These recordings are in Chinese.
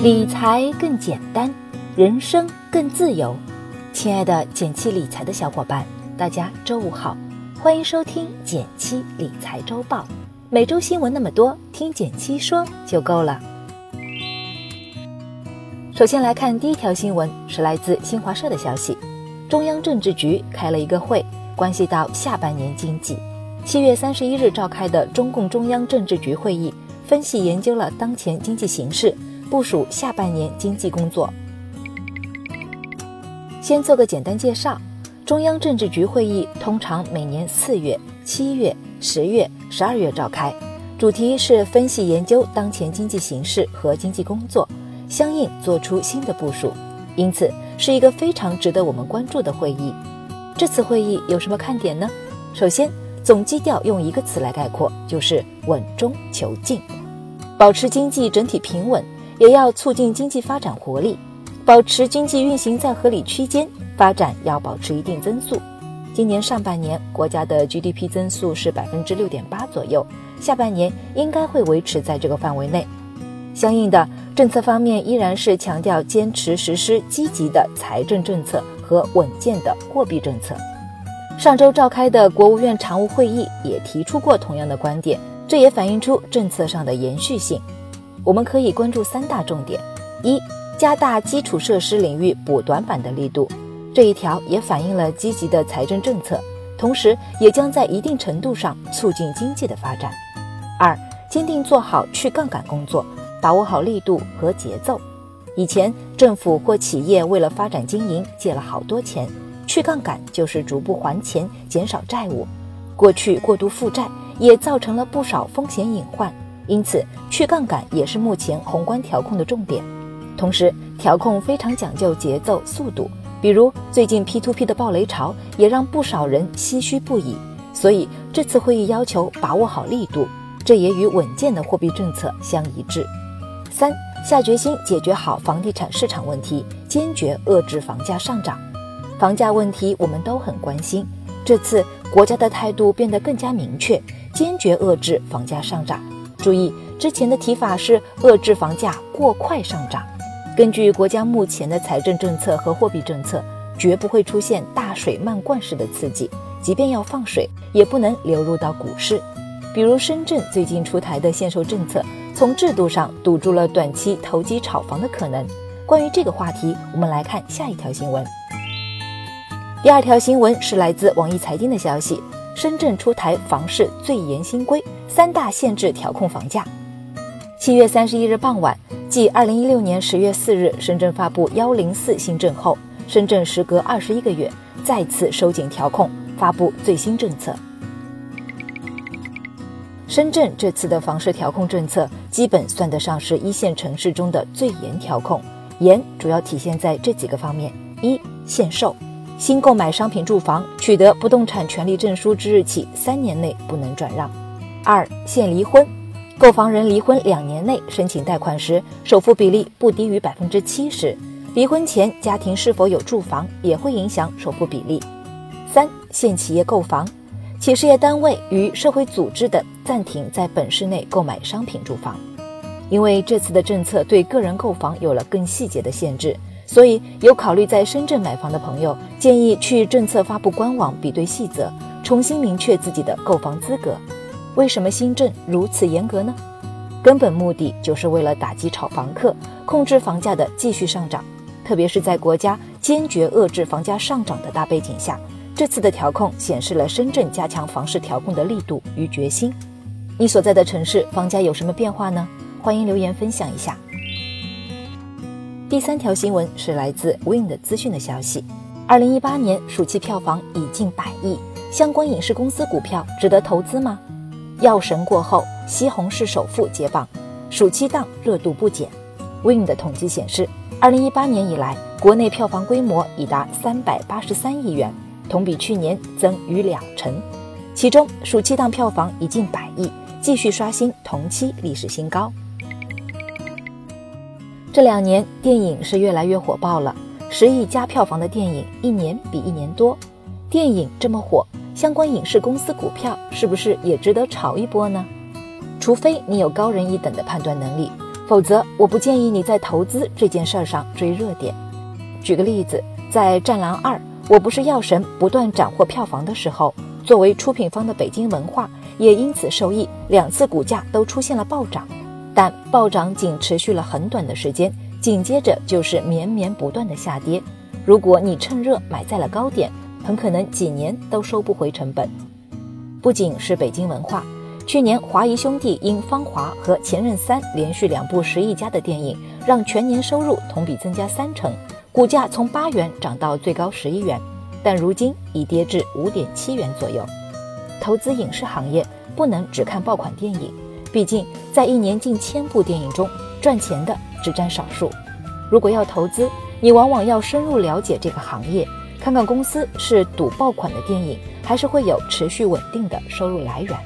理财更简单，人生更自由。亲爱的减七理财的小伙伴，大家周五好，欢迎收听减七理财周报。每周新闻那么多，听减七说就够了。首先来看第一条新闻，是来自新华社的消息：中央政治局开了一个会，关系到下半年经济。七月三十一日召开的中共中央政治局会议，分析研究了当前经济形势。部署下半年经济工作。先做个简单介绍，中央政治局会议通常每年四月、七月、十月、十二月召开，主题是分析研究当前经济形势和经济工作，相应做出新的部署，因此是一个非常值得我们关注的会议。这次会议有什么看点呢？首先，总基调用一个词来概括，就是稳中求进，保持经济整体平稳。也要促进经济发展活力，保持经济运行在合理区间，发展要保持一定增速。今年上半年国家的 GDP 增速是百分之六点八左右，下半年应该会维持在这个范围内。相应的政策方面依然是强调坚持实施积极的财政政策和稳健的货币政策。上周召开的国务院常务会议也提出过同样的观点，这也反映出政策上的延续性。我们可以关注三大重点：一、加大基础设施领域补短板的力度，这一条也反映了积极的财政政策，同时也将在一定程度上促进经济的发展；二、坚定做好去杠杆工作，把握好力度和节奏。以前政府或企业为了发展经营借了好多钱，去杠杆就是逐步还钱，减少债务。过去过度负债也造成了不少风险隐患。因此，去杠杆也是目前宏观调控的重点。同时，调控非常讲究节奏、速度。比如最近 P2P 的暴雷潮，也让不少人唏嘘不已。所以这次会议要求把握好力度，这也与稳健的货币政策相一致。三，下决心解决好房地产市场问题，坚决遏制房价上涨。房价问题我们都很关心，这次国家的态度变得更加明确，坚决遏制房价上涨。注意，之前的提法是遏制房价过快上涨。根据国家目前的财政政策和货币政策，绝不会出现大水漫灌式的刺激。即便要放水，也不能流入到股市。比如深圳最近出台的限售政策，从制度上堵住了短期投机炒房的可能。关于这个话题，我们来看下一条新闻。第二条新闻是来自网易财经的消息：深圳出台房市最严新规。三大限制调控房价。七月三十一日傍晚，继二零一六年十月四日深圳发布幺零四新政后，深圳时隔二十一个月再次收紧调控，发布最新政策。深圳这次的房市调控政策，基本算得上是一线城市中的最严调控。严主要体现在这几个方面：一、限售，新购买商品住房取得不动产权利证书之日起三年内不能转让。二限离婚，购房人离婚两年内申请贷款时，首付比例不低于百分之七十。离婚前家庭是否有住房也会影响首付比例。三限企业购房，企事业单位与社会组织等暂停在本市内购买商品住房。因为这次的政策对个人购房有了更细节的限制，所以有考虑在深圳买房的朋友建议去政策发布官网比对细则，重新明确自己的购房资格。为什么新政如此严格呢？根本目的就是为了打击炒房客，控制房价的继续上涨。特别是在国家坚决遏制房价上涨的大背景下，这次的调控显示了深圳加强房市调控的力度与决心。你所在的城市房价有什么变化呢？欢迎留言分享一下。第三条新闻是来自 Win 的资讯的消息：二零一八年暑期票房已近百亿，相关影视公司股票值得投资吗？药神过后，西红柿首富接棒，暑期档热度不减。Win 的统计显示，二零一八年以来，国内票房规模已达三百八十三亿元，同比去年增逾两成。其中，暑期档票房已近百亿，继续刷新同期历史新高。这两年电影是越来越火爆了，十亿加票房的电影一年比一年多。电影这么火。相关影视公司股票是不是也值得炒一波呢？除非你有高人一等的判断能力，否则我不建议你在投资这件事儿上追热点。举个例子，在《战狼二》我不是药神不断斩获票房的时候，作为出品方的北京文化也因此受益，两次股价都出现了暴涨。但暴涨仅持续了很短的时间，紧接着就是绵绵不断的下跌。如果你趁热买在了高点，很可能几年都收不回成本。不仅是北京文化，去年华谊兄弟因《芳华》和《前任三》连续两部十亿加的电影，让全年收入同比增加三成，股价从八元涨到最高十一元，但如今已跌至五点七元左右。投资影视行业不能只看爆款电影。毕竟，在一年近千部电影中，赚钱的只占少数。如果要投资，你往往要深入了解这个行业，看看公司是赌爆款的电影，还是会有持续稳定的收入来源。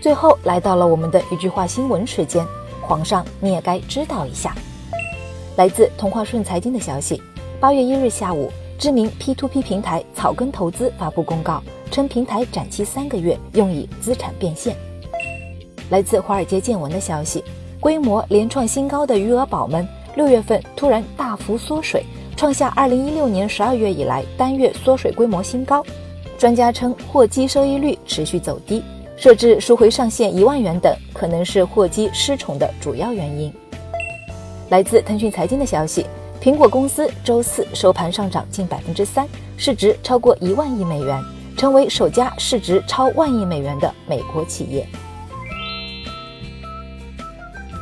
最后来到了我们的一句话新闻时间，皇上你也该知道一下。来自同话顺财经的消息，八月一日下午，知名 P2P 平台草根投资发布公告，称平台展期三个月，用以资产变现。来自华尔街见闻的消息，规模连创新高的余额宝们，六月份突然大幅缩水，创下二零一六年十二月以来单月缩水规模新高。专家称，货基收益率持续走低，设置赎回上限一万元等，可能是货基失宠的主要原因。来自腾讯财经的消息，苹果公司周四收盘上涨近百分之三，市值超过一万亿美元，成为首家市值超万亿美元的美国企业。